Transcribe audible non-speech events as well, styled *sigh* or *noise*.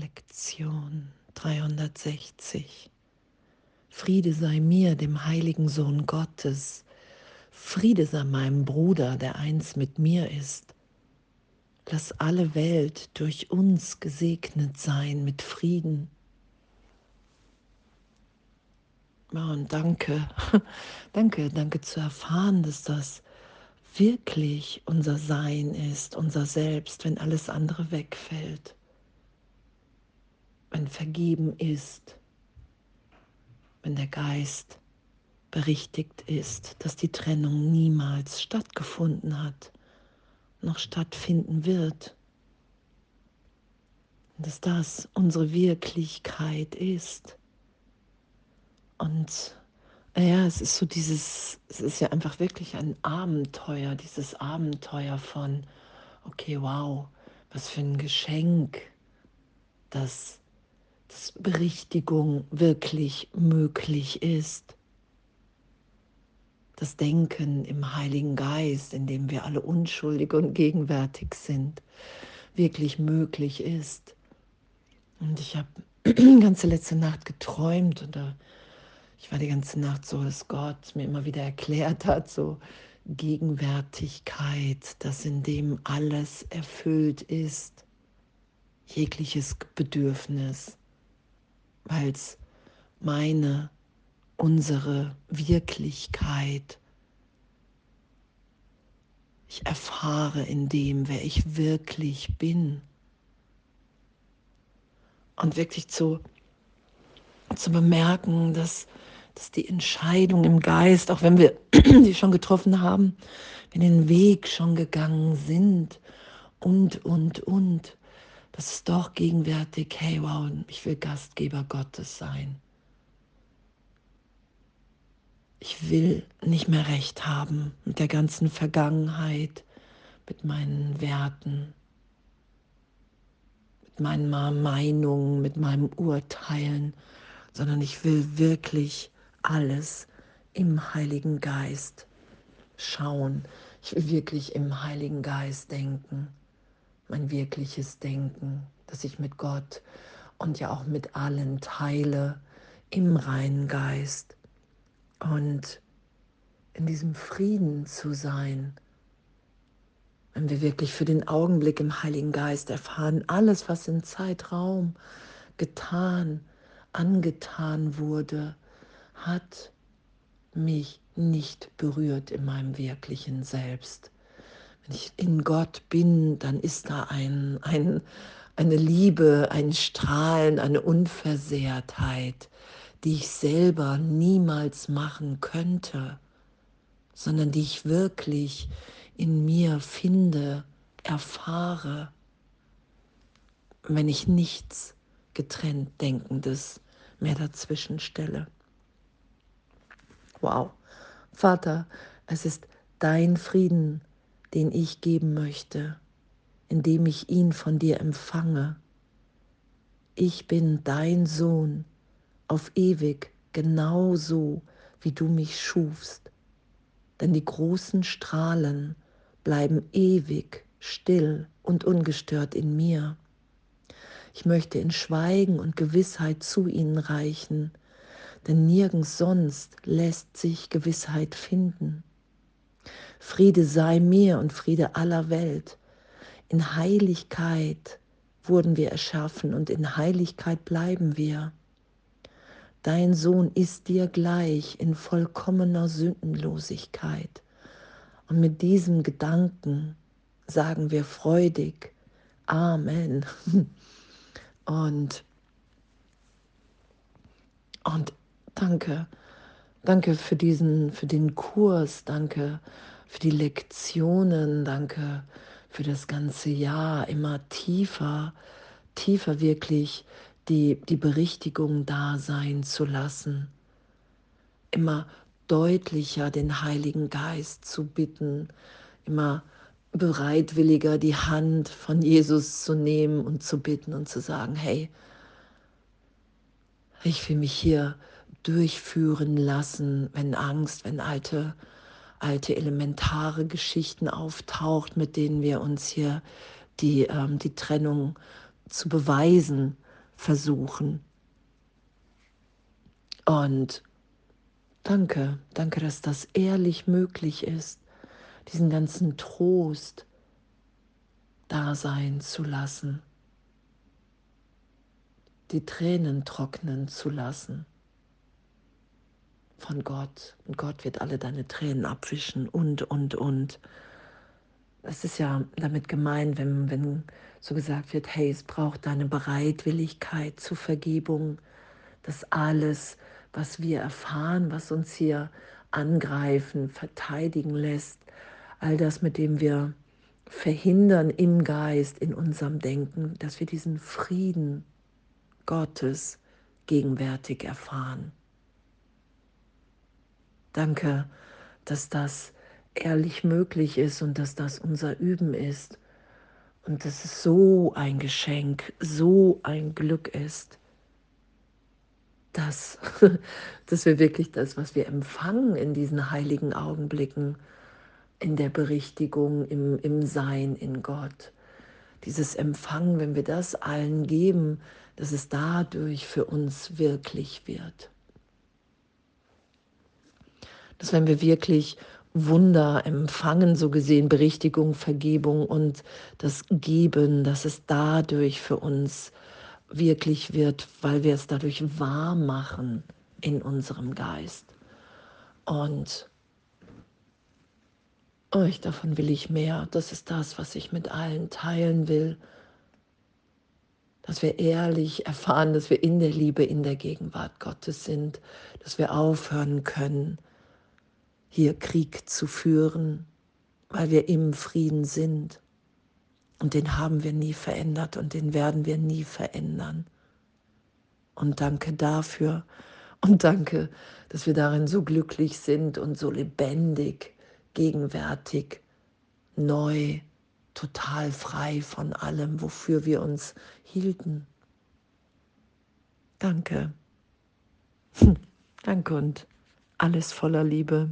Lektion 360. Friede sei mir, dem heiligen Sohn Gottes. Friede sei meinem Bruder, der eins mit mir ist. Lass alle Welt durch uns gesegnet sein mit Frieden. Ja, und danke, *laughs* danke, danke zu erfahren, dass das wirklich unser Sein ist, unser Selbst, wenn alles andere wegfällt, wenn vergeben ist, wenn der Geist berichtigt ist, dass die Trennung niemals stattgefunden hat, noch stattfinden wird, dass das unsere Wirklichkeit ist. Und ja, es ist so dieses, es ist ja einfach wirklich ein Abenteuer, dieses Abenteuer von, okay, wow, was für ein Geschenk, dass, Berichtigung wirklich möglich ist. Das Denken im Heiligen Geist, in dem wir alle unschuldig und gegenwärtig sind, wirklich möglich ist. Und ich habe *clears throat* ganze letzte Nacht geträumt und da ich war die ganze Nacht so, dass Gott mir immer wieder erklärt hat, so Gegenwärtigkeit, dass in dem alles erfüllt ist, jegliches Bedürfnis, weil es meine, unsere Wirklichkeit, ich erfahre in dem, wer ich wirklich bin. Und wirklich zu, zu bemerken, dass dass die Entscheidung im Geist, auch wenn wir *clears throat* die schon getroffen haben, wenn den Weg schon gegangen sind und, und, und, es doch gegenwärtig, hey, wow, ich will Gastgeber Gottes sein. Ich will nicht mehr recht haben mit der ganzen Vergangenheit, mit meinen Werten, mit meinen Meinungen, mit meinem Urteilen, sondern ich will wirklich alles im Heiligen Geist schauen. Ich will wirklich im Heiligen Geist denken, mein wirkliches Denken, das ich mit Gott und ja auch mit allen teile im reinen Geist und in diesem Frieden zu sein, wenn wir wirklich für den Augenblick im Heiligen Geist erfahren, alles, was im Zeitraum getan, angetan wurde, hat mich nicht berührt in meinem wirklichen Selbst. Wenn ich in Gott bin, dann ist da ein, ein, eine Liebe, ein Strahlen, eine Unversehrtheit, die ich selber niemals machen könnte, sondern die ich wirklich in mir finde, erfahre, wenn ich nichts getrennt Denkendes mehr dazwischen stelle. Wow. Vater, es ist dein Frieden, den ich geben möchte, indem ich ihn von dir empfange. Ich bin dein Sohn auf ewig, genauso wie du mich schufst. Denn die großen Strahlen bleiben ewig still und ungestört in mir. Ich möchte in Schweigen und Gewissheit zu ihnen reichen, denn nirgends sonst lässt sich Gewissheit finden. Friede sei mir und Friede aller Welt. In Heiligkeit wurden wir erschaffen und in Heiligkeit bleiben wir. Dein Sohn ist dir gleich in vollkommener Sündenlosigkeit. Und mit diesem Gedanken sagen wir freudig Amen. *laughs* Und, und Danke. Danke für diesen, für den Kurs. Danke für die Lektionen. Danke für das ganze Jahr. Immer tiefer, tiefer wirklich die, die Berichtigung da sein zu lassen. Immer deutlicher den Heiligen Geist zu bitten. Immer bereitwilliger die Hand von Jesus zu nehmen und zu bitten und zu sagen, hey, ich will mich hier durchführen lassen, wenn Angst, wenn alte, alte elementare Geschichten auftaucht, mit denen wir uns hier die, ähm, die Trennung zu beweisen versuchen. Und danke, danke, dass das ehrlich möglich ist, diesen ganzen Trost da sein zu lassen, die Tränen trocknen zu lassen von Gott. Und Gott wird alle deine Tränen abwischen und, und, und. Es ist ja damit gemeint, wenn, wenn so gesagt wird, hey, es braucht deine Bereitwilligkeit zur Vergebung, dass alles, was wir erfahren, was uns hier angreifen, verteidigen lässt, all das, mit dem wir verhindern im Geist, in unserem Denken, dass wir diesen Frieden Gottes gegenwärtig erfahren. Danke, dass das ehrlich möglich ist und dass das unser Üben ist. Und dass es so ein Geschenk, so ein Glück ist, dass, *laughs* dass wir wirklich das, was wir empfangen in diesen heiligen Augenblicken, in der Berichtigung, im, im Sein in Gott, dieses Empfangen, wenn wir das allen geben, dass es dadurch für uns wirklich wird dass wenn wir wirklich Wunder empfangen, so gesehen Berichtigung, Vergebung und das Geben, dass es dadurch für uns wirklich wird, weil wir es dadurch wahr machen in unserem Geist. Und euch davon will ich mehr. Das ist das, was ich mit allen teilen will. Dass wir ehrlich erfahren, dass wir in der Liebe, in der Gegenwart Gottes sind, dass wir aufhören können, hier Krieg zu führen, weil wir im Frieden sind. Und den haben wir nie verändert und den werden wir nie verändern. Und danke dafür und danke, dass wir darin so glücklich sind und so lebendig, gegenwärtig, neu, total frei von allem, wofür wir uns hielten. Danke. *laughs* Danke und alles voller Liebe.